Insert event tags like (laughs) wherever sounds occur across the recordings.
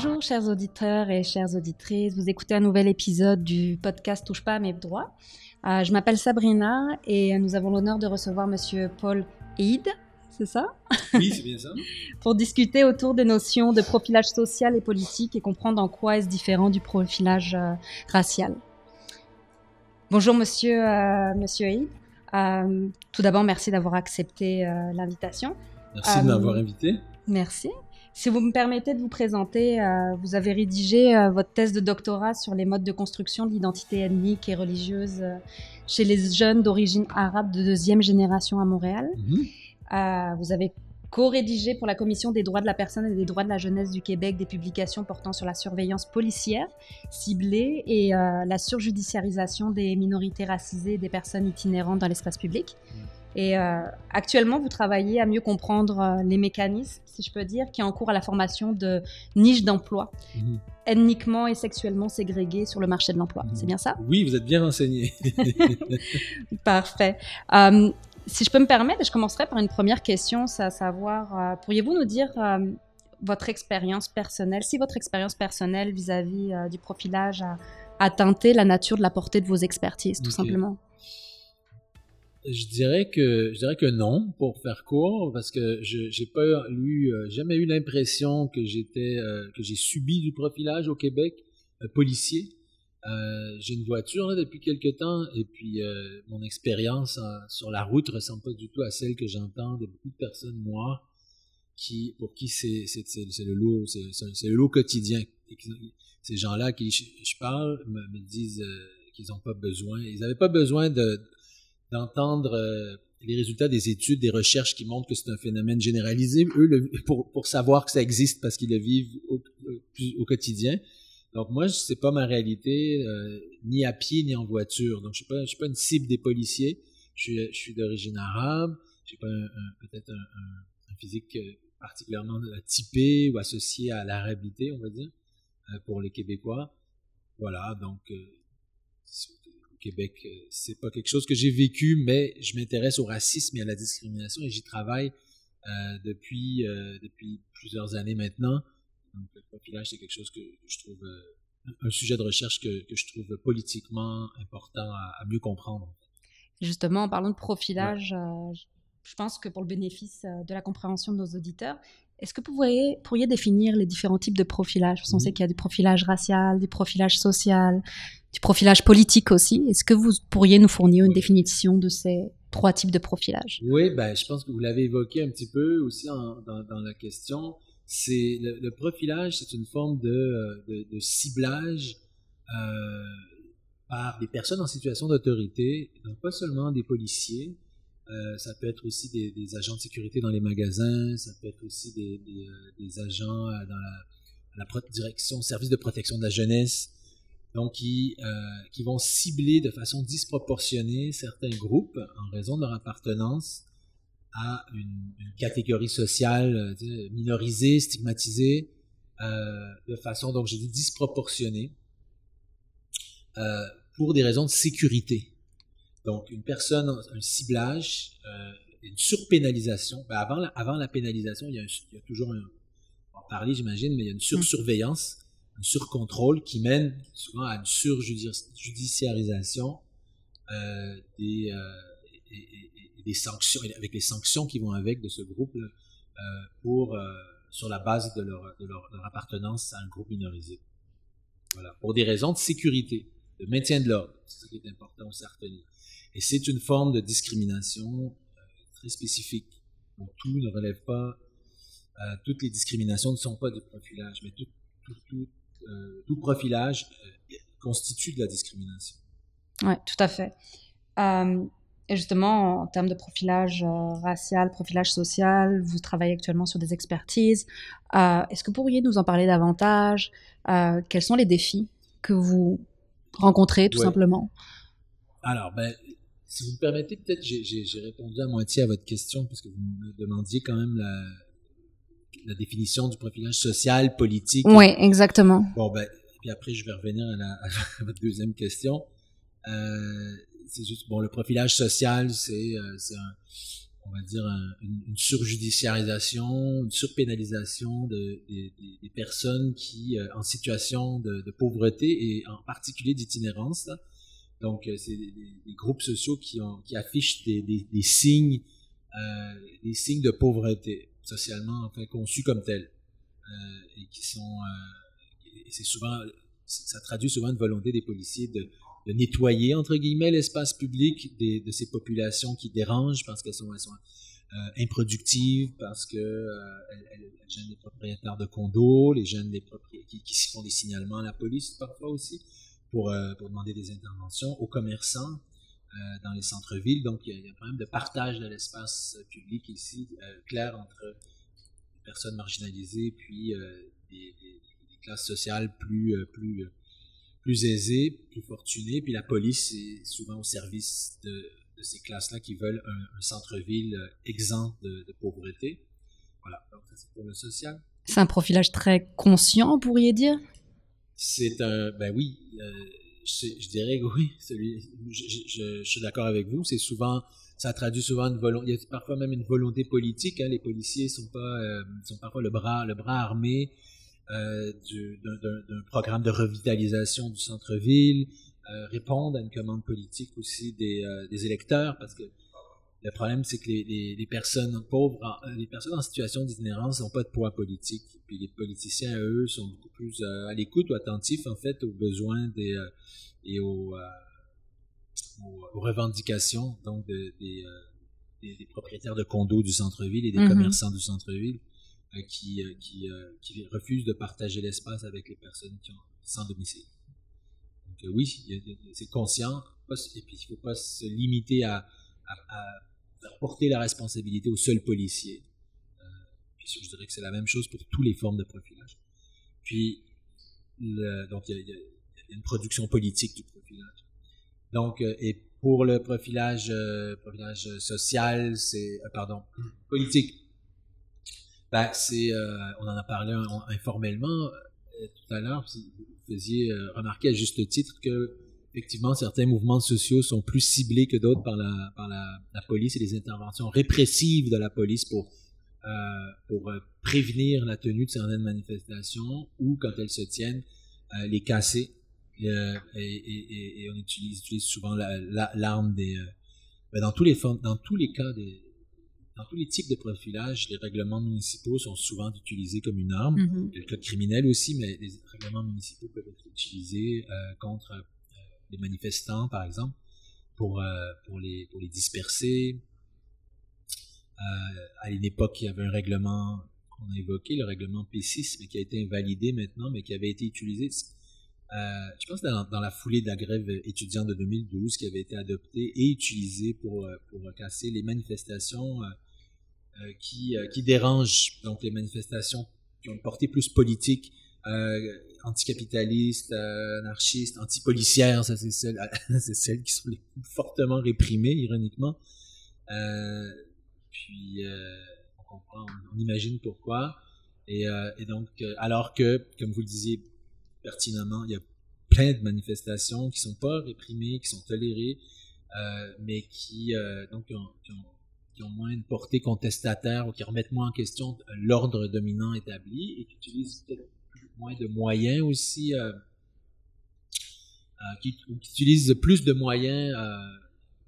Bonjour chers auditeurs et chères auditrices, vous écoutez un nouvel épisode du podcast Touche pas à mes droits. Euh, je m'appelle Sabrina et nous avons l'honneur de recevoir monsieur Paul Eid, c'est ça? Oui, c'est bien ça. (laughs) Pour discuter autour des notions de profilage social et politique et comprendre en quoi est-ce différent du profilage euh, racial. Bonjour monsieur, euh, monsieur Eid. Euh, tout d'abord, merci d'avoir accepté l'invitation. Merci de m'avoir invité. Merci. Si vous me permettez de vous présenter, euh, vous avez rédigé euh, votre thèse de doctorat sur les modes de construction de l'identité ethnique et religieuse euh, chez les jeunes d'origine arabe de deuxième génération à Montréal. Mhm. Vous avez co-rédigé pour la Commission des droits de la personne et des droits de la jeunesse du Québec des publications portant sur la surveillance policière ciblée et la surjudiciarisation des minorités racisées et des personnes itinérantes dans l'espace public. Et euh, actuellement, vous travaillez à mieux comprendre euh, les mécanismes, si je peux dire, qui encourent à la formation de niches d'emploi Mhm. ethniquement et sexuellement ségrégées sur le marché de l'emploi. Mhm. C'est bien ça? Oui, vous êtes bien renseigné. (laughs) (laughs) Parfait. Euh, si je peux me permettre, je commencerai par une première question, c'est à savoir, euh, pourriez-vous nous dire euh, votre expérience personnelle, si votre expérience personnelle vis-à-vis euh, du profilage a, a teinté la nature de la portée de vos expertises, tout Ok. simplement? Je dirais que je dirais que non, pour faire court, parce que je j'ai pas eu euh, jamais eu l'impression que j'étais euh, que j'ai subi du profilage au Québec euh, policier. J'ai une voiture là, depuis quelque temps et puis mon expérience en- sur la route ressemble pas du tout à celle que j'entends de beaucoup de personnes noires qui pour qui c'est c'est le lot c'est le lot quotidien. Ces gens-là qui je, parle me, disent qu'ils n'ont pas besoin, ils n'avaient pas besoin de d'entendre euh, les résultats des études, des recherches qui montrent que c'est un phénomène généralisé, eux, le- pour, pour savoir que ça existe parce qu'ils le vivent au, au- au quotidien. Donc moi, c'est pas ma réalité, euh, ni à pied ni en voiture. Donc je suis pas, je suis pas une cible des policiers. Je suis, je suis d'origine arabe. J'ai pas peut-être un, un- un physique euh, particulièrement euh, typé ou associé à l'arabité, on va dire, euh, pour les Québécois. Voilà, donc euh, Québec, euh, c'est pas quelque chose que j'ai vécu, mais je m'intéresse au racisme et à la discrimination et j'y travaille euh, depuis euh, depuis plusieurs années maintenant. Donc le profilage, c'est quelque chose que je trouve euh, un sujet de recherche que, que je trouve politiquement important à, à mieux comprendre. Justement, en parlant de profilage, je- pense que pour le bénéfice de la compréhension de nos auditeurs, est-ce que vous pourriez, pourriez définir les différents types de profilage? Parce qu'on Mhm. sait qu'il y a du profilage racial, du profilage social, du profilage politique aussi. Est-ce que vous pourriez nous fournir une définition de ces trois types de profilage? Oui, ben, je pense que vous l'avez évoqué un petit peu aussi en- dans, dans la question. C'est le, le profilage, c'est une forme de, de, de ciblage euh, par des personnes en situation d'autorité, donc pas seulement des policiers. Euh, ça peut être aussi des, agents de sécurité dans les magasins, ça peut être aussi des, euh, agents euh, dans la, direction, service de protection de la jeunesse, donc qui, vont cibler de façon disproportionnée certains groupes en raison de leur appartenance à une, catégorie sociale minorisée, stigmatisée, de façon, donc j'ai dit disproportionnée, pour des raisons de sécurité. Donc une personne, un ciblage, euh, une surpénalisation. Ben, avant, la, avant la pénalisation, il y a, un- il y a toujours un, on va en parler j'imagine, mais il y a une sursurveillance, un surcontrôle qui mène souvent à une surjudiciarisation euh, des, euh, et, et- et des sanctions, avec les sanctions qui vont avec de ce groupe euh, pour sur la base de leur, de leur, appartenance à un groupe minorisé. Voilà, pour des raisons de sécurité, de maintien de l'ordre, c'est ça qui est important aussi à retenir. Et c'est une forme de discrimination euh, très spécifique. Donc, tout ne relève pas, euh, toutes les discriminations ne sont pas du profilage, mais tout, tout, tout, euh, tout profilage euh, constitue de la discrimination. Oui, tout à fait. Et justement, en termes de profilage racial, profilage social, vous travaillez actuellement sur des expertises. Est-ce que vous pourriez nous en parler davantage? Quels sont les défis que vous rencontrez, tout Ouais. simplement? Alors, ben, si vous me permettez, peut-être j'ai répondu à moitié à votre question, parce que vous me demandiez quand même la, la définition du profilage social, politique. Oui, exactement. Bon, ben, puis après, je vais revenir à, la, à (laughs) votre deuxième question. Euh, c'est juste, bon, le profilage social, c'est euh, on va dire, une, une, surjudiciarisation, une surpénalisation de, des, des personnes qui, euh, en situation de, de, pauvreté et en particulier d'itinérance. Donc, euh, c'est des, des, groupes sociaux qui, ont, qui affichent des, des signes, euh, des signes de pauvreté socialement enfin, conçus comme tels. Et qui sont, c'est souvent, ça traduit souvent une volonté des policiers de de nettoyer, entre guillemets, l'espace public des, de ces populations qui dérangent parce qu'elles sont, elles sont euh, improductives, parce que euh, elles, gênent les propriétaires de condos, les jeunes des qui, qui font des signalements à la police parfois aussi pour, euh, pour demander des interventions aux commerçants euh, dans les centres-villes. Donc il y, a, un problème de partage de l'espace public ici, clair entre les personnes marginalisées puis des, des, des, classes sociales plus, plus plus aisés, plus fortunés, puis la police est souvent au service de, ces classes-là qui veulent un, centre-ville euh, exempt de, pauvreté. Voilà, donc ça c'est pour le social. C'est un profilage très conscient, vous pourriez dire? C'est un, ben oui, euh, je, dirais que oui, celui, je, je, je suis d'accord avec vous, c'est souvent, ça traduit souvent une volonté, il y a parfois même une volonté politique, hein, les policiers sont pas, euh, sont parfois le bras, le bras armé euh, d'un programme de revitalisation du centre-ville, euh, répondre à une commande politique aussi des, euh, des électeurs, parce que le problème, c'est que les, les, les, personnes pauvres, en, les personnes en situation d'itinérance n'ont pas de poids politique. Puis les politiciens, eux, sont beaucoup plus à l'écoute ou attentifs, en fait, aux besoins des, et aux, aux, aux, revendications donc de, des, des, des, propriétaires de condos du centre-ville et des mm -hmm. commerçants du centre-ville. Euh, qui, euh, qui, euh, qui refusent de partager l'espace avec les personnes qui ont sans domicile. Donc oui, c'est conscient, et puis il ne faut pas se limiter à, à, porter la responsabilité au seul policier. Euh, je dirais que c'est la même chose pour toutes les formes de profilage. Puis, donc il y, a une production politique du profilage. Donc, et pour le profilage, euh, social, c'est, euh, pardon, (clears throat) politique, ben, c'est, euh, on en a parlé informellement euh, tout à l'heure. Vous faisiez euh, remarquer à juste titre que effectivement certains mouvements sociaux sont plus ciblés que d'autres par la par la, la, police et les interventions répressives de la police pour euh, pour prévenir la tenue de certaines manifestations ou quand elles se tiennent euh, les casser euh, et, et, et, on utilise, utilise souvent l'arme la, des ben dans tous les dans tous les cas des dans tous les types de profilage, les règlements municipaux sont souvent utilisés comme une arme. Mm -hmm. Le code criminel aussi, mais les règlements municipaux peuvent être utilisés euh, contre euh, les manifestants, par exemple, pour, euh, pour, les, pour les disperser. Euh, à une époque, il y avait un règlement qu'on a évoqué, le règlement P6, mais qui a été invalidé maintenant, mais qui avait été utilisé. Euh, je pense dans, dans, la foulée de la grève étudiante de 2012 qui avait été adopté et utilisé pour, pour casser les manifestations qui, qui dérangent donc les manifestations qui ont une portée plus politique, euh, anticapitalistes, euh, antipolicières, ça c'est celles, (laughs) qui sont les plus fortement réprimées, ironiquement. Euh, puis euh, on comprend, on, imagine pourquoi. Et, et donc, alors que, comme vous le disiez pertinemment, il y a plein de manifestations qui sont pas réprimées, qui sont tolérées, mais qui donc ont, moins une portée contestataire ou qui remettent moins en question l'ordre dominant établi et qui utilisent moins de moyens aussi, euh, euh, qui, qui, utilisent plus de moyens euh,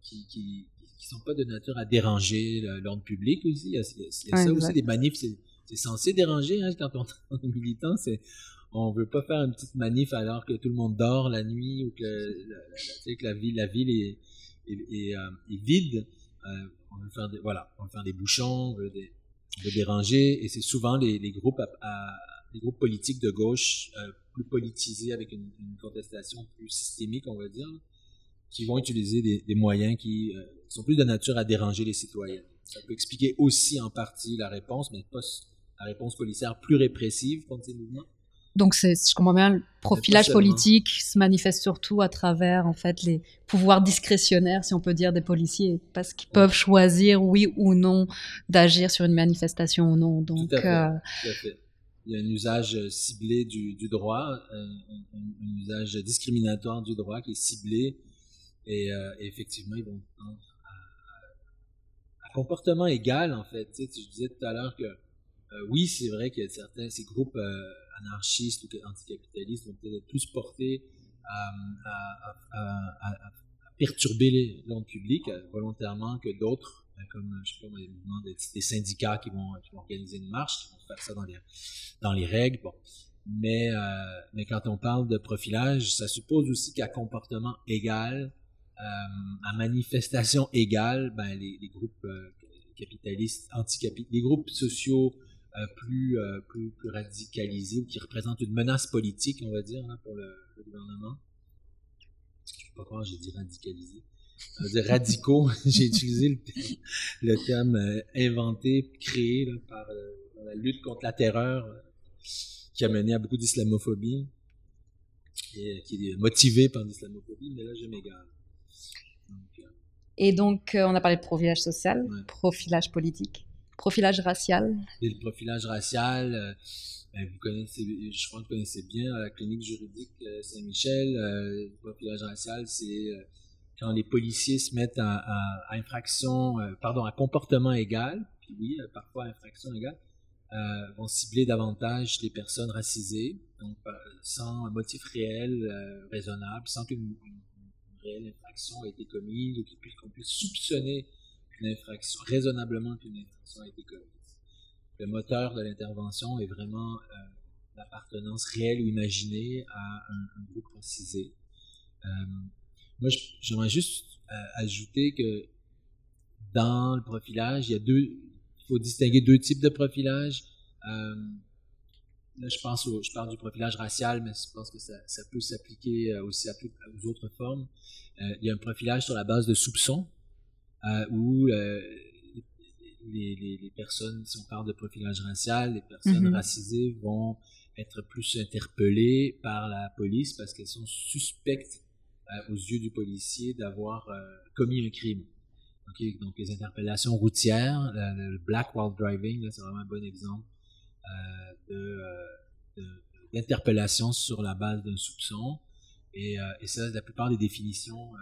qui, qui, qui sont pas de nature à déranger l'ordre public aussi. Il y a, il y a ça exact. aussi, des manifs, c'est censé déranger hein, quand on, (laughs) est militant, c'est on veut pas faire une petite manif alors que tout le monde dort la nuit ou que la, la, que la ville, la ville est, est, est, est vide. Euh, on veut faire des, voilà, on veut faire des bouchons, on veut, des, on veut déranger, et c'est souvent les, les groupes à, à, les groupes politiques de gauche euh, plus politisés avec une, une, contestation plus systémique, on va dire, qui vont utiliser des, des moyens qui euh, sont plus de nature à déranger les citoyens. Ça peut expliquer aussi en partie la réponse, mais pas la réponse policière plus répressive contre ces mouvements. Donc, si je comprends bien, le profilage politique se manifeste surtout à travers, en fait, les pouvoirs discrétionnaires, si on peut dire, des policiers, parce qu'ils peuvent choisir, oui ou non, d'agir sur une manifestation ou non. Donc, Tout à fait. euh, Tout à fait. Il y a un usage euh, ciblé du, droit, euh, un, usage discriminatoire du droit qui est ciblé. Et, euh, effectivement, ils vont tendre à, à comportement égal, en fait. Tu sais, je disais tout à l'heure que oui, c'est vrai qu'il y a certains, ces groupes anarchistes ou anticapitalistes vont peut-être être plus portés à, à, perturber l'ordre public volontairement que d'autres, comme je sais pas, des mouvements des, syndicats qui vont, qui vont organiser une marche, qui vont faire ça dans les, dans les règles. Bon. Mais, euh, mais quand on parle de profilage, ça suppose aussi qu'à comportement égal, euh, à manifestation égale, ben, les, groupes euh, capitalistes, les groupes sociaux plus, plus, plus radicalisés qui représentent une menace politique, on va dire, hein, pour le, le gouvernement. Je ne sais pas comment j'ai dit radicalisé. Dire radicaux. (laughs) j'ai utilisé le, terme- le terme euh, inventé, créé là, par euh, la lutte contre la terreur euh, qui a mené à beaucoup d'islamophobie et euh, qui est motivé par l'islamophobie, mais là je m'égare. Et donc, on a parlé de profilage social, Ouais. profilage politique, profilage racial. Et le profilage racial, ben, vous connaissez, je crois que vous connaissez bien la clinique juridique Saint-Michel. le profilage racial, c'est quand les policiers se mettent à, à- à infraction, euh, pardon, à comportement égal, puis oui, euh, parfois infraction égale, euh, vont cibler davantage les personnes racisées, donc euh, sans motif réel, euh, raisonnable, sans qu'une une- une réelle infraction ait été commise ou qu'on puisse soupçonner qu'une infraction, raisonnablement qu'une infraction a été commise. Le moteur de l'intervention est vraiment euh, l'appartenance réelle ou imaginée à un, un groupe racisé. Moi, j'aimerais juste euh, ajouter que dans le profilage, il y a deux, il faut distinguer deux types de profilage. Euh, là, je pense au, je parle du profilage racial, mais je pense que ça, ça peut s'appliquer euh, aussi à toutes aux autres formes. Euh, il y a un profilage sur la base de soupçons, euh, où les, les, les personnes, si on parle de profilage racial, les personnes Mhm. racisées vont être plus interpellées par la police parce qu'elles sont suspectes aux yeux du policier d'avoir euh, commis un crime. Ok, Donc les interpellations routières, le, le black while driving, c'est vraiment un bon exemple euh, de, euh, de- d'interpellation sur la base d'un soupçon. Et, euh, et ça, la plupart des définitions euh,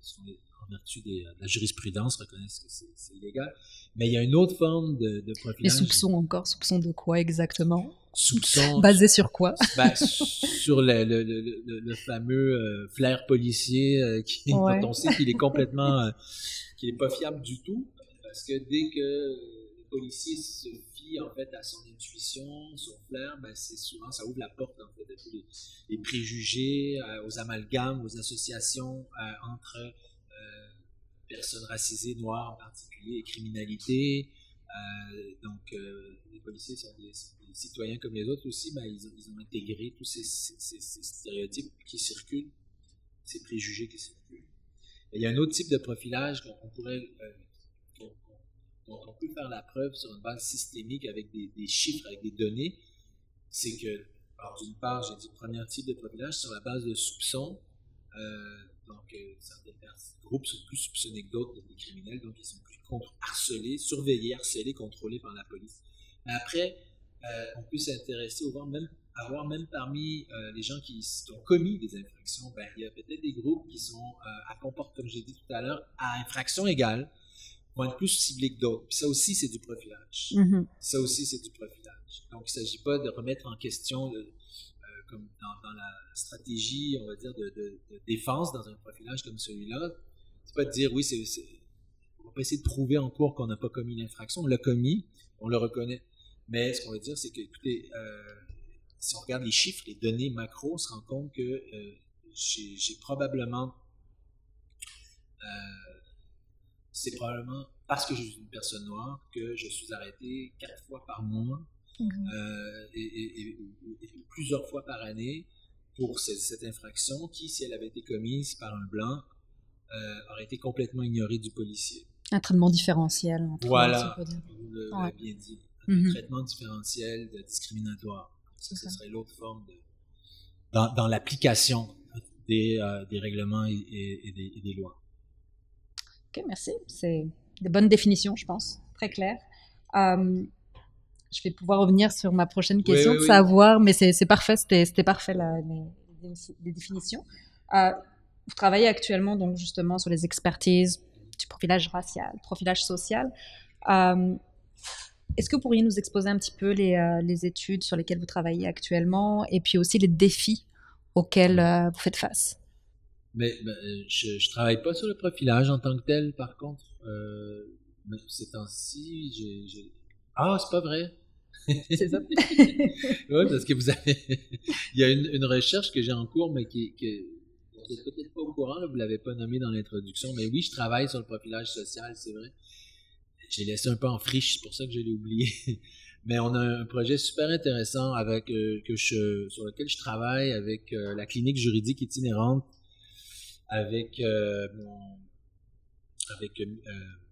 sont en vertu des- de la jurisprudence reconnaissent que c'est, illégal. Mais il y a une autre forme de, de Les profilage. soupçons encore, soupçons de quoi exactement? Soupçons (laughs) Basés sur quoi? Ben, sur le, le, le, le, fameux euh, flair policier euh, qui, (laughs) Ouais. dont on sait qu'il est complètement, euh, qu'il est pas fiable du tout, parce que dès que le policier se fie en fait à son intuition, son flair, ben c'est souvent ça ouvre la porte en fait à tous les, les préjugés, euh, aux amalgames, aux associations euh, entre euh, personnes racisées, noires en particulier, et criminalité. Euh, donc, euh, les policiers sont des, citoyens comme les autres aussi, mais ils ont, intégré tous ces, stéréotypes qui circulent, ces préjugés qui circulent. Il y a un autre type de profilage qu'on pourrait, euh, qu'on- peut faire la preuve sur une base systémique avec des, chiffres, avec des données. C'est que, d'une part, j'ai dit premier type de profilage sur la base de soupçons. Euh, donc, euh, certains groupes sont plus soupçonnés que d'autres des criminels, donc ils sont plus contre- harcelés, surveillés, harcelés, contrôlés par la police. Mais après, euh, on peut s'intéresser, ou voir même, avoir même parmi euh, les gens qui, ont commis des infractions, ben, il y a peut-être des groupes qui sont à comportement, comme j'ai dit tout à l'heure, à infraction égale, vont être plus ciblés que d'autres. Puis ça aussi, c'est du profilage. Mhm. Ça aussi, c'est du profilage. Donc, il ne s'agit pas de remettre en question, le- dans, la stratégie, on va dire, de, défense dans un profilage comme celui-là. C'est pas de dire, oui, c'est, on va pas essayer de prouver en cours qu'on n'a pas commis l'infraction. On l'a commis, on le reconnaît. Mais ce qu'on va dire, c'est que, écoutez, euh, si on regarde les chiffres, les données macro, on se rend compte que euh, j'ai probablement euh, c'est probablement parce que je suis une personne noire que je suis arrêté quatre fois par mois euh, et, et- et- et plusieurs fois par année pour ce- cette infraction qui, si elle avait été commise par un blanc, euh, aurait été complètement ignorée du policier. Un traitement différentiel. entre Voilà, vous Ouais. l'avez bien dit. Un Mhm. traitement différentiel, de- discriminatoire. Ça, ce serait l'autre forme de, dans, dans l'application des, euh, des règlements et, et, des, et, des, lois. Ok, merci. C'est des bonnes définitions, je pense, très claires. Euh, je vais pouvoir revenir sur ma prochaine question oui, de savoir, mais c'est parfait, c'était parfait les, les, définitions. Euh, vous travaillez actuellement donc justement sur les expertises du profilage racial, profilage social. Euh, Est-ce que vous pourriez nous exposer un petit peu les, euh, les, études sur lesquelles vous travaillez actuellement et puis aussi les défis auxquels euh, vous faites face? Mais, ben, je ne travaille pas sur le profilage en tant que tel, par contre. Ces temps-ci, j'ai... Ah, c'est pas vrai! (laughs) C'est ça. (laughs) oui, parce que vous avez. Il y a une, une recherche que j'ai en cours, mais qui, qui vous n'êtes peut-être pas au courant, là, vous ne l'avez pas nommé dans l'introduction, mais oui, je travaille sur le profilage social, c'est vrai. J'ai laissé un peu en friche, c'est pour ça que je l'ai oublié. (laughs) Mais on a un projet super intéressant avec euh, que je, sur lequel je travaille avec euh, la clinique juridique itinérante, avec euh, avec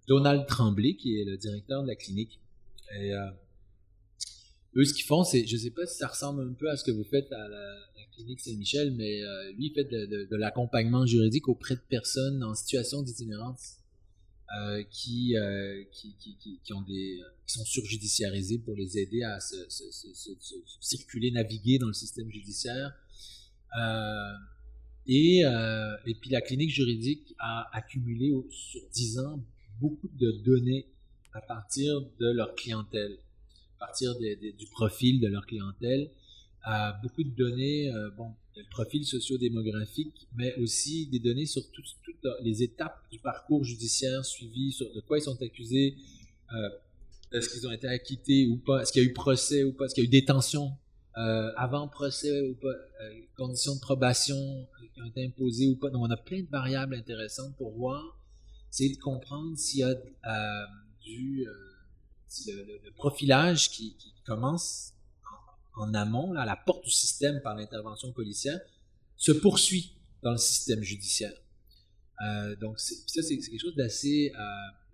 Donald Tremblay, qui est le directeur de la clinique. Et, eux, ce qu'ils font, c'est, je sais pas si ça ressemble un peu à ce que vous faites à la, clinique Saint-Michel, mais euh, lui, il fait de, de, de l'accompagnement juridique auprès de personnes en situation d'itinérance euh, qui, euh, qui, qui, qui, ont des, qui sont surjudiciarisées pour les aider à se, se, se, se circuler, naviguer dans le système judiciaire. Euh, et, euh, et puis la clinique juridique a accumulé sur 10 ans beaucoup de données à partir de leur clientèle partir du profil de leur clientèle, beaucoup de données, euh, bon, le profil sociodémographique, mais aussi des données sur toutes, les étapes du parcours judiciaire suivi, sur de quoi ils sont accusés, euh, est-ce qu'ils ont été acquittés ou pas, est-ce qu'il y a eu procès ou pas, est-ce qu'il y a eu détention euh, avant procès ou pas, euh, conditions de probation qui ont été imposées ou pas. Donc on a plein de variables intéressantes pour voir, c'est de comprendre s'il y a du le, profilage qui, commence en, amont, à la porte du système par l'intervention policière, se poursuit dans le système judiciaire. Euh, donc, ça, c'est quelque chose d'assez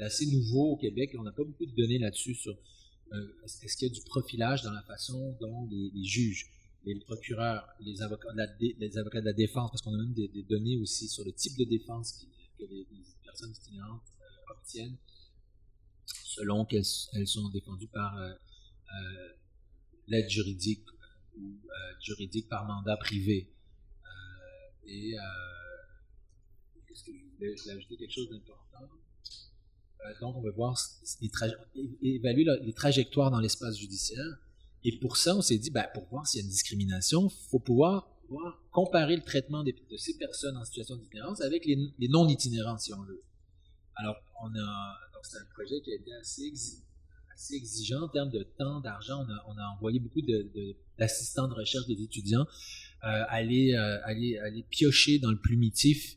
euh, nouveau au Québec. On n'a pas beaucoup de données là-dessus sur euh, est-ce qu'il y a du profilage dans la façon dont les, juges, les procureurs, les avocats, de la, défense, parce qu'on a même des, données aussi sur le type de défense que les, personnes itinérantes euh, obtiennent selon qu'elles sont défendues par euh, euh, l'aide juridique ou euh, juridique par mandat privé. et qu'est-ce que je voulais, ajouter quelque chose d'important? donc, on va voir évaluer les trajectoires dans l'espace judiciaire. Et pour ça, on s'est dit, ben, pour voir s'il y a une discrimination, il faut pouvoir, pouvoir, comparer le traitement de, de ces personnes en situation d'itinérance avec les, les non-itinérants, si on veut. Alors, on a, c'est un projet qui a été assez, exi assez, exigeant en termes de temps, d'argent. On a, envoyé beaucoup d'assistants de, de, de, recherche des étudiants euh, aller, euh, aller, aller piocher dans le plumitif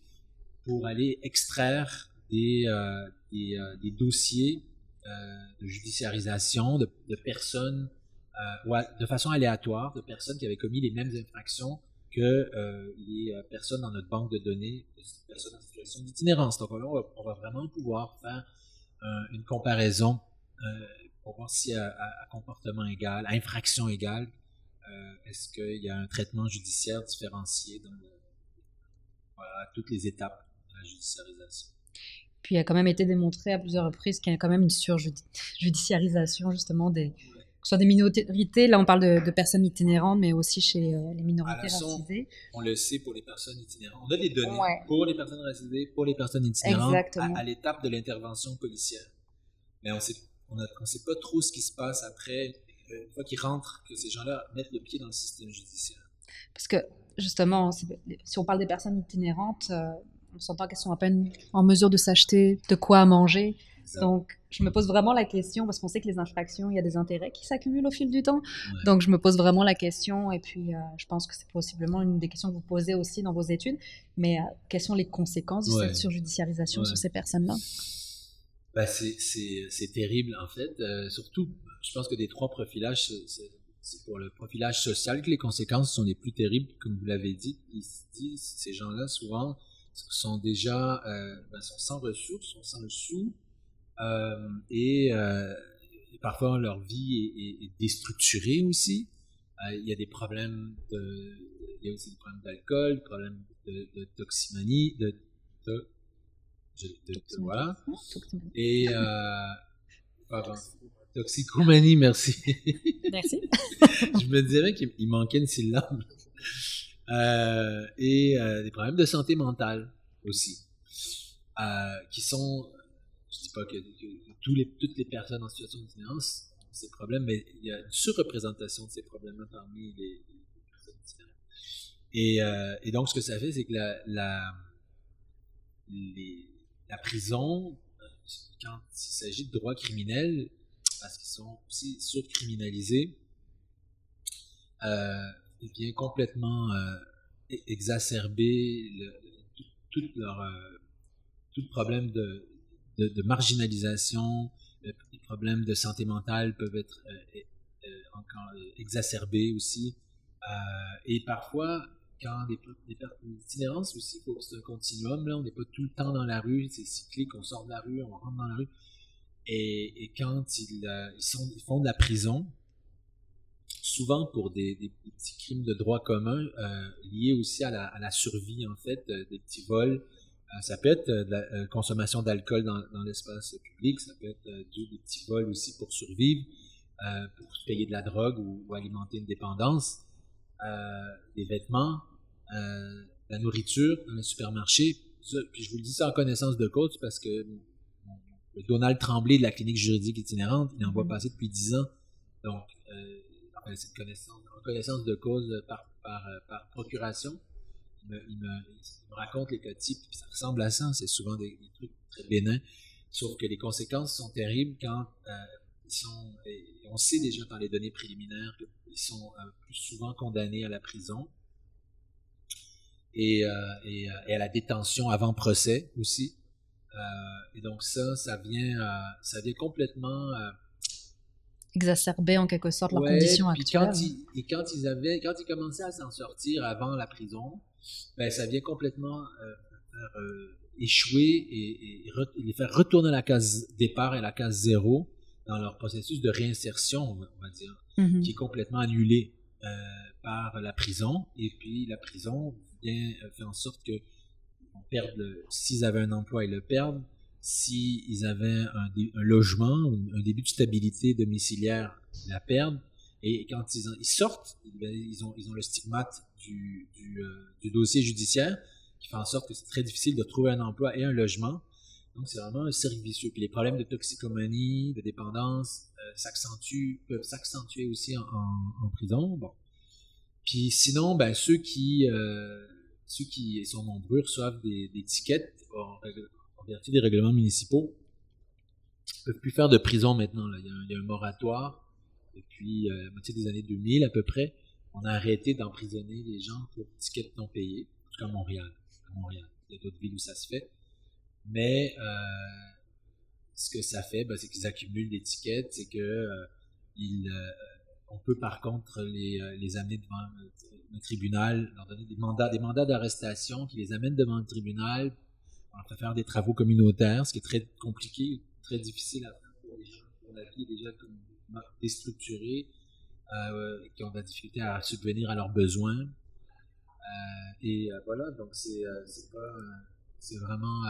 pour aller extraire des, euh, des, dossiers de judiciarisation de, personnes de façon aléatoire, de personnes qui avaient commis les mêmes infractions que les personnes dans notre banque de données, de personnes en situation d'itinérance. Donc on va, vraiment pouvoir faire une comparaison euh, pour voir si à, à, comportement égal, à infraction égale, euh, est-ce qu'il y a un traitement judiciaire différencié dans le, voilà, à toutes les étapes de la judiciarisation? Puis il a quand même été démontré à plusieurs reprises qu'il y a quand même une surjudiciarisation justement des, que ce soit des minorités, là on parle de, de personnes itinérantes, mais aussi chez euh, les minorités racisées. On le sait pour les personnes itinérantes. On a des données ouais. pour les personnes racisées, pour les personnes itinérantes, Exactement. à, à l'étape de l'intervention policière. Mais on sait, on ne sait pas trop ce qui se passe après, euh, une fois qu'ils rentrent, que ces gens-là mettent le pied dans le système judiciaire. Parce que justement, si on parle des personnes itinérantes, euh, on s'entend qu'elles sont à peine en mesure de s'acheter de quoi manger. Donc, je me pose vraiment la question, parce qu'on sait que les infractions, il y a des intérêts qui s'accumulent au fil du temps. Ouais. Donc, je me pose vraiment la question, et puis euh, je pense que c'est possiblement une des questions que vous posez aussi dans vos études, mais euh, quelles sont les conséquences de cette surjudiciarisation ouais. sur ces personnes-là? Bah, C'est terrible, en fait. Euh, surtout, je pense que des trois profilages, c'est pour le profilage social que les conséquences sont les plus terribles, comme vous l'avez dit. Ici, ces gens-là, souvent, sont déjà ben, sont sans ressources, sont sans le sou, euh, et, euh, et, parfois leur vie est, est, est déstructurée aussi. Euh, il y a des problèmes de, il y a aussi des problèmes d'alcool, des problèmes de, de toximanie, de, de, de, voilà. Et euh, pardon, toxicomanie, merci. (laughs) Merci. Je me dirais qu'il il manquait une syllabe. Euh, et euh, des problèmes de santé mentale aussi, euh, qui sont, je dis pas que, toutes les personnes en situation d'itinérance ont ces problèmes, mais il y a une surreprésentation de ces problèmes-là parmi les, personnes. Et, euh, et donc, ce que ça fait, c'est que la, prison, euh, quand il s'agit de droits criminels, parce qu'ils sont aussi surcriminalisés, vient complètement euh, e- exacerber le, tout, tout problème de, de, marginalisation, le- les problèmes de santé mentale peuvent être euh, euh, encore euh, exacerbés aussi. Euh, et parfois, quand des, des, per- l'itinérance aussi, c'est un continuum, là, on n'est pas tout le temps dans la rue, c'est cyclique, on sort de la rue, on rentre dans la rue. Et, quand ils, euh, font de la prison, souvent pour des, petits crimes de droit commun euh, liés aussi à la, survie, en fait, euh, des petits vols. Euh, ça peut être euh, de la euh, consommation d'alcool dans, dans l'espace public, ça peut être euh, des petits vols aussi pour survivre, euh, pour payer de la drogue ou, ou alimenter une dépendance, euh, des vêtements, euh, la nourriture dans le supermarché. Ça, puis je vous le dis ça en connaissance de cause parce que le Donald Tremblay de la clinique juridique itinérante, il en voit Mhm. passer depuis 10 ans. Donc, euh, c'est une connaissance, en connaissance de cause par, par, par procuration. Il me, il, me, il me raconte les cas types, puis ça ressemble à ça. C'est souvent des, des trucs très bénins. Sauf que les conséquences sont terribles quand euh, ils sont. et on sait déjà par les données préliminaires qu'ils sont euh, plus souvent condamnés à la prison et, euh, et, et à la détention avant procès aussi. Et donc ça, ça vient, ça vient complètement Exacerber en quelque sorte leurs Ouais, conditions puis actuelles. Quand ils, et quand ils avaient, quand ils commençaient à s'en sortir avant la prison, ben ça vient complètement euh, faire euh, échouer et, et re- et les faire retourner à la case départ et à la case zéro dans leur processus de réinsertion, on va, dire, Mhm. qui est complètement annulé euh, par la prison. Et puis la prison vient faire en sorte que on perde le- s'ils avaient un emploi, ils le perdent. S'ils avaient un, un logement, un, un début de stabilité domiciliaire, ils la perdent. Et quand ils, en- ils sortent, bien, ils ont, ils ont le stigmate euh, du dossier judiciaire qui fait en sorte que c'est très difficile de trouver un emploi et un logement. Donc c'est vraiment un cercle vicieux. Puis les problèmes de toxicomanie, de dépendance euh, s'accentuent, peuvent s'accentuer aussi en, prison. Bon. Puis sinon, ben, ceux qui, euh, ceux qui sont nombreux reçoivent des, des tickets en, vertu des règlements municipaux. Ils peuvent plus faire de prison maintenant. Il, y a un, moratoire depuis la moitié des années 2000 à peu près. On a arrêté d'emprisonner les gens pour tickets non payés, à Montréal. À Montréal. Il y a d'autres villes où ça se fait. Mais euh, ce que ça fait, ben, c'est qu'ils accumulent des tickets, c'est que euh, ils, euh, on peut par contre les, euh, amener devant le, tribunal, leur donner des mandats, des mandats d'arrestation qui les amènent devant le tribunal. On leur faire des travaux communautaires, ce qui est très compliqué, très difficile à faire pour les gens. Pour la vie déjà comme déstructurée, euh, qui ont de la difficulté à subvenir à leurs besoins. Euh, et euh, voilà, donc c'est c'est vraiment,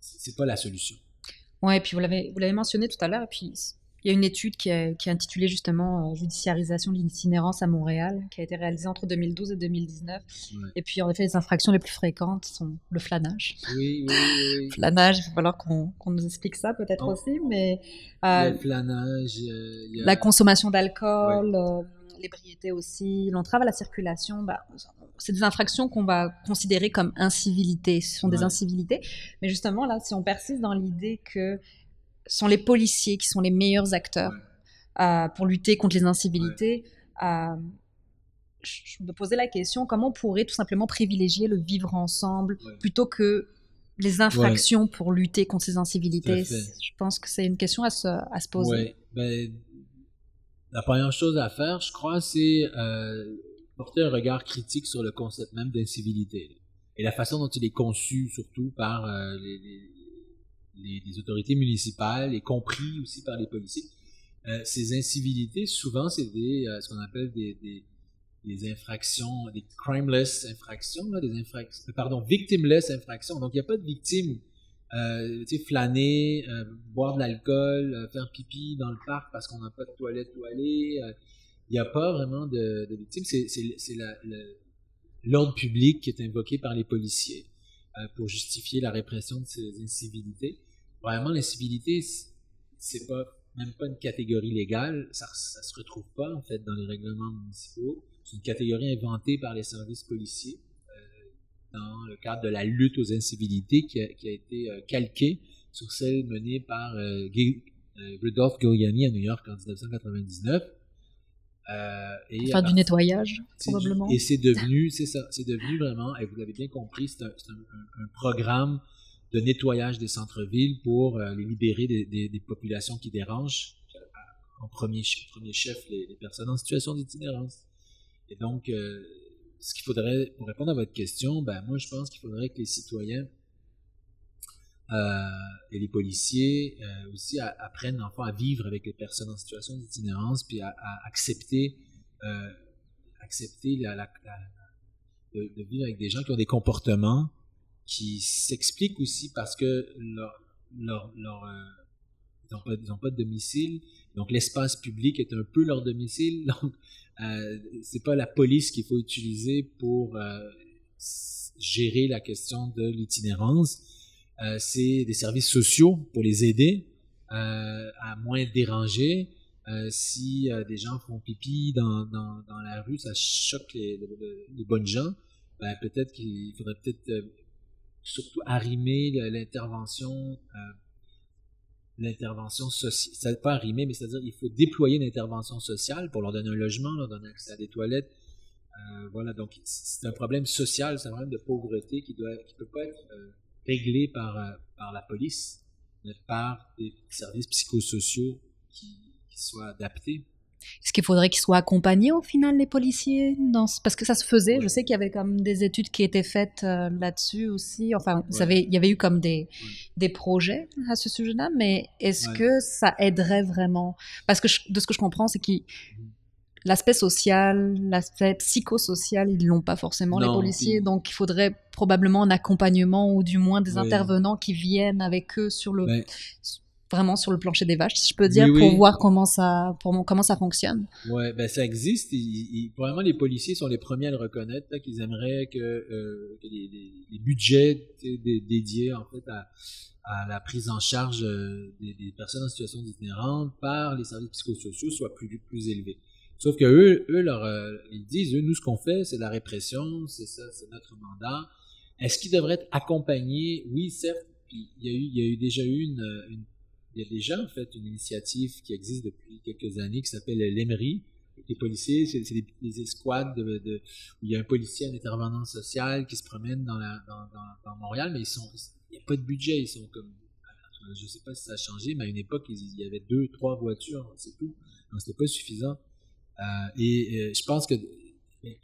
c'est pas la solution. Ouais, et puis vous l'avez mentionné tout à l'heure, et puis il y a une étude qui est, qui est intitulée justement euh, Judiciarisation de l'itinérance à Montréal, qui a été réalisée entre 2012 et 2019. Ouais. Et puis en effet, les infractions les plus fréquentes sont le flanage. Oui, oui, oui. (laughs) Flanage, il va falloir qu'on nous explique ça peut-être Oh. aussi, mais euh, le euh, y a- la consommation d'alcool, euh, l'ébriété aussi, l'entrave à la circulation, bah, c'est des infractions qu'on va considérer comme incivilités. Ce sont des incivilités. Mais justement, là, si on persiste dans l'idée que sont les policiers qui sont les meilleurs acteurs euh, pour lutter contre les incivilités, euh, je me posais la question comment on pourrait tout simplement privilégier le vivre ensemble plutôt que les infractions pour lutter contre ces incivilités? Je pense que c'est une question à se, à se poser. Ouais, ben, la première chose à faire, je crois, c'est euh, porter un regard critique sur le concept même d'incivilité. Et la façon dont il est conçu, surtout par euh, les, les- les- autorités municipales, et compris aussi par les policiers. Euh, ces incivilités, souvent, c'est euh, ce qu'on appelle des, des, infractions, des crimeless infractions, là, des infractions, euh, pardon, victimless infractions. Donc, il n'y a pas de victime. Tu flâner, boire de l'alcool, faire pipi dans le parc parce qu'on n'a pas de toilette où aller. Il n'y a pas vraiment de, de victimes. C'est l'ordre public qui est invoqué par les policiers pour justifier la répression de ces incivilités. Vraiment, l'incivilité, c'est pas même pas une catégorie légale, ça, ça se retrouve pas en fait dans les règlements municipaux. C'est une catégorie inventée par les services policiers euh, dans le cadre de la lutte aux incivilités qui a, qui a été euh, calquée sur celle menée par euh, euh Rudolph Giuliani à New York en 1999. Euh, et Faire du nettoyage, probablement. et c'est devenu, c'est ça, c'est devenu vraiment, et vous l'avez bien compris, c'est un, un, un, programme de nettoyage des centres-villes pour euh, les libérer des, populations qui dérangent, euh, en premier, chef les, personnes en situation d'itinérance. Et donc, euh, ce qu'il faudrait, pour répondre à votre question, ben moi je pense qu'il faudrait que les citoyens et les policiers aussi apprennent enfin à vivre avec les personnes en situation d'itinérance, puis à, accepter, accepter de, vivre avec des gens qui ont des comportements qui s'explique aussi parce que leur, leur, leur euh, ils n'ont pas, de domicile, donc l'espace public est un peu leur domicile, (laughs) donc euh, c'est pas la police qu'il faut utiliser pour euh, gérer la question de l'itinérance, euh, c'est des services sociaux pour les aider euh, à moins déranger. Euh, si des gens font pipi dans, dans, dans la rue, ça choque les, les, les bonnes gens. Ben, peut-être qu'il faudrait peut-être surtout arrimer l'intervention euh, l'intervention sociale. Pas mais c'est-à-dire il faut déployer l'intervention sociale pour leur donner un logement, leur donner accès à des toilettes. Euh, voilà, donc c'est un problème social, c'est un problème de pauvreté qui doit, qui peut pas être euh, réglé par la police, mais par des services psychosociaux qui soient adaptés. Est-ce qu'il faudrait qu'ils soient accompagnés au final, les policiers dans ce... Parce que ça se faisait. Je sais qu'il y avait comme des études qui étaient faites euh, là-dessus aussi. Enfin, vous ouais. savez, il y avait eu comme des, des projets à ce sujet-là, mais est-ce que ça aiderait vraiment? Parce que je, de ce que je comprends, c'est que l'aspect social, l'aspect psychosocial, ils l'ont pas forcément, non, les policiers. Puis... Donc, il faudrait probablement un accompagnement ou du moins des intervenants qui viennent avec eux sur le vraiment sur le plancher des vaches, si je peux dire, oui, pour oui. voir comment ça, pour, comment ça fonctionne. Ouais, ben ça existe. Il, probablement les policiers sont les premiers à le reconnaître, qu'ils aimeraient que, euh, que les, les, les, budgets dédiés en fait à, à la prise en charge euh, des, des personnes en situation d'itinérance par les services psychosociaux soient plus plus élevés. Sauf que eux, eux leur, euh, ils disent, eux, nous ce qu'on fait, c'est la répression, c'est ça, c'est notre mandat. Est-ce qu'ils devraient être accompagnés? Oui, certes. il y a eu, il y a eu déjà eu une, une il y a déjà en fait une initiative qui existe depuis quelques années qui s'appelle l'EMRI. Les policiers, c'est des, des, escouades de, où il y a un policier, un intervenant social qui se promène dans, dans, dans, Montréal, mais ils sont, il n'y a pas de budget, ils sont comme, je ne sais pas si ça a changé, mais à une époque, il y avait deux, trois voitures, c'est tout. Donc c'était pas suffisant. Euh, et euh, je pense que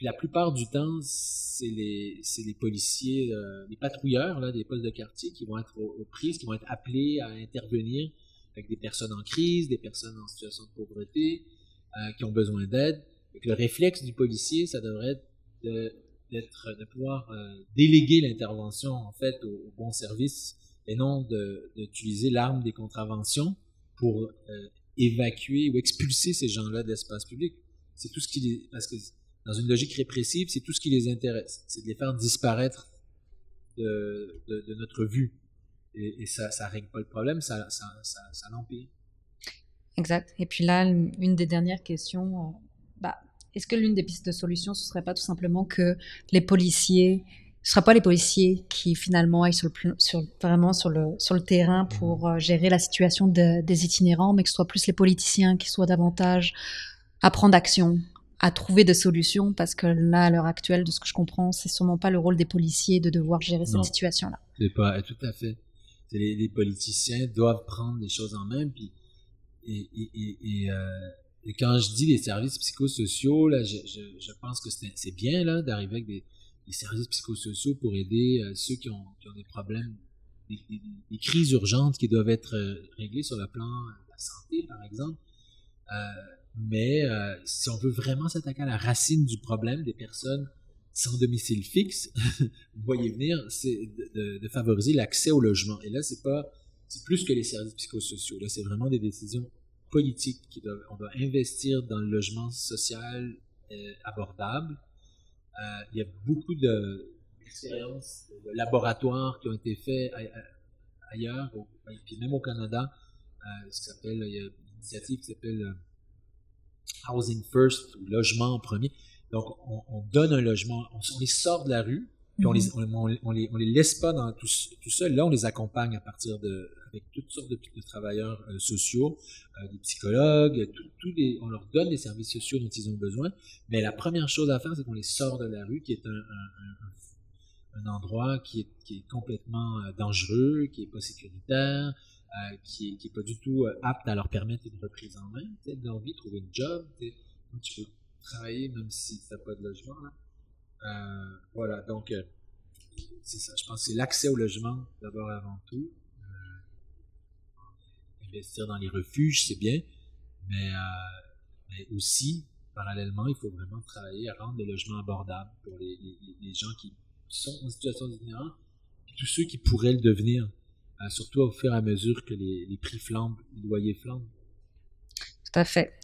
la plupart du temps, c'est les, les policiers, euh, les patrouilleurs là, des postes de quartier qui vont être aux prises, qui vont être appelés à intervenir avec des personnes en crise, des personnes en situation de pauvreté, euh, qui ont besoin d'aide. Le réflexe du policier, ça devrait être de, d'être, de pouvoir euh, déléguer l'intervention en fait au, au, bon service et non d'utiliser l'arme des contraventions pour euh, évacuer ou expulser ces gens-là de l'espace public. C'est tout ce qui les, parce que dans une logique répressive, c'est tout ce qui les intéresse, c'est de les faire disparaître de, de, de notre vue et, et ça ça règle pas le problème, ça, ça, ça, ça l'empire. Exact. Et puis là, une des dernières questions, euh, bah, est-ce que l'une des pistes de solution, ce serait pas tout simplement que les policiers, ce sera pas les policiers qui finalement aillent sur le, sur, vraiment sur le, sur le terrain pour mmh. euh, gérer la situation de, des itinérants, mais que ce soit plus les politiciens qui soient davantage à prendre action, à trouver des solutions, parce que là, à l'heure actuelle, de ce que je comprends, c'est sûrement pas le rôle des policiers de devoir gérer non, cette situation-là. C'est pas tout à fait les, politiciens doivent prendre les choses en main. Puis, et, euh, quand je dis les services psychosociaux, là, je, pense que c'est bien là d'arriver avec des, services psychosociaux pour aider euh, ceux qui ont, des problèmes, des, crises urgentes qui doivent être euh, réglées sur le plan de la santé, par exemple. mais si on veut vraiment s'attaquer à la racine du problème des personnes sans domicile fixe, (laughs) vous voyez venir, c'est de, de, favoriser l'accès au logement. Et là, c'est pas, c'est plus que les services psychosociaux. Là, c'est vraiment des décisions politiques qui doivent, on doit investir dans le logement social euh, abordable. Euh, il y a beaucoup d'expériences, de, laboratoires qui ont été faits ailleurs, et puis même au Canada, euh, ce qui s'appelle, il y a une initiative qui s'appelle euh, Housing First, ou logement en premier donc, on, donne un logement, on, les sort de la rue, puis on, les, mhm. on, les, on, les, laisse pas dans tout, tout seul. Là, on les accompagne à partir de, avec toutes sortes de, travailleurs euh, sociaux, euh, des psychologues, tout, les, on leur donne les services sociaux dont ils ont besoin. Mais la première chose à faire, c'est qu'on les sort de la rue, qui est un, un, un, endroit qui est, qui est complètement euh, dangereux, qui est pas sécuritaire, euh, qui, est, qui est pas du tout apte à leur permettre une reprise en main, de leur vie, trouver une job. Tu peux travailler même si tu n'as pas de logement. Euh, voilà, donc euh, c'est ça. Je pense que c'est l'accès au logement d'abord avant tout. Euh, investir dans les refuges, c'est bien, mais, mais, aussi, parallèlement, il faut vraiment travailler à rendre le logement abordable pour les, les, gens qui sont en situation d'itinérance et tous ceux qui pourraient le devenir, surtout au fur et à mesure que les, les prix flambent, les loyers flambent. Tout à fait.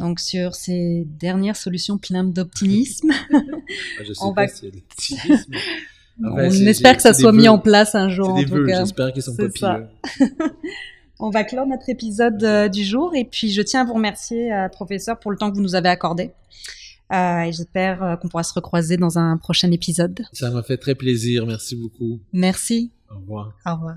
Donc sur ces dernières solutions pleines d'optimisme, (laughs) ah, on va... (laughs) on espère que ça soit mis en place un jour. En tout cas. J'espère qu'ils sont pas (laughs) on va clore notre épisode euh, du jour et puis je tiens à vous remercier, euh, professeur, pour le temps que vous nous avez accordé. Euh, et j'espère qu'on pourra se recroiser dans un prochain épisode. Ça m'a fait très plaisir. Merci beaucoup. Merci. Au revoir. Au revoir